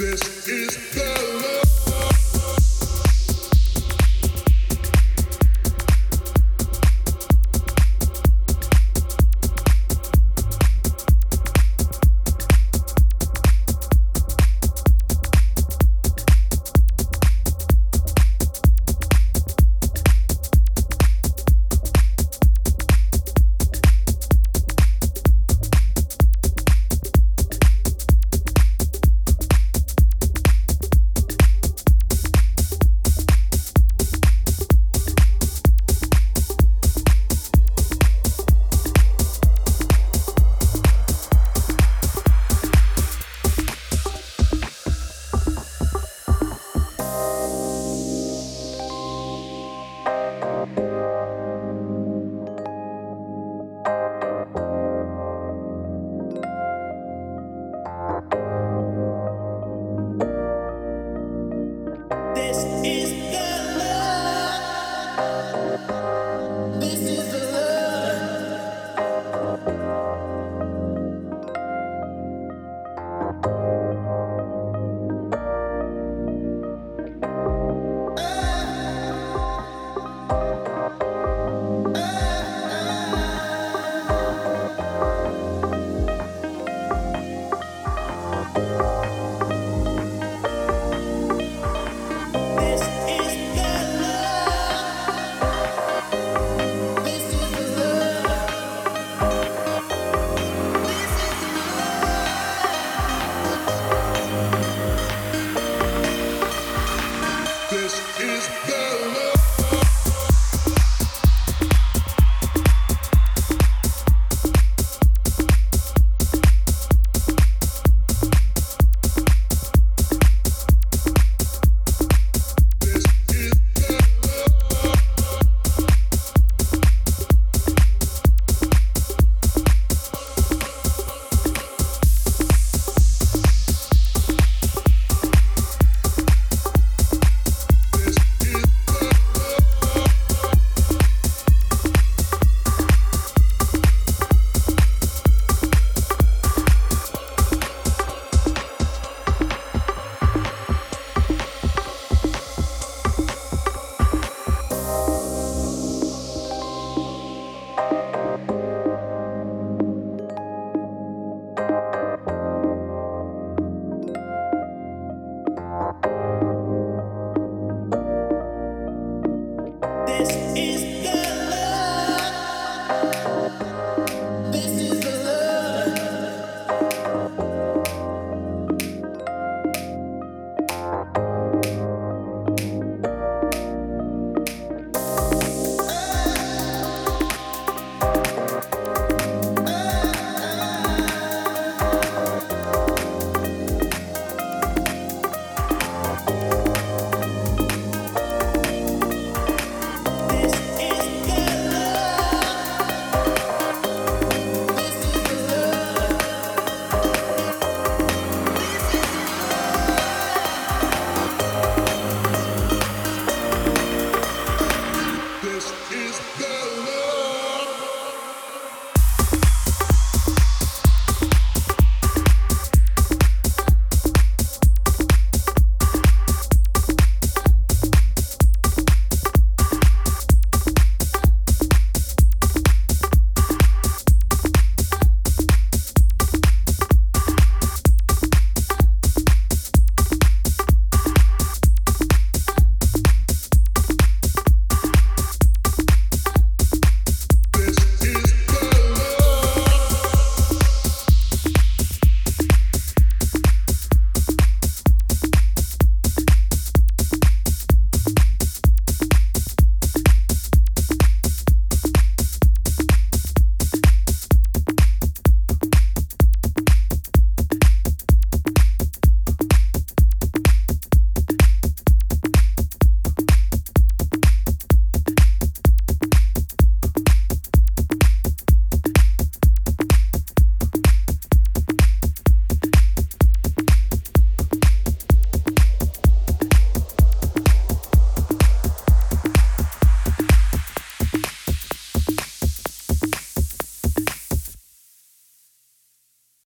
This is the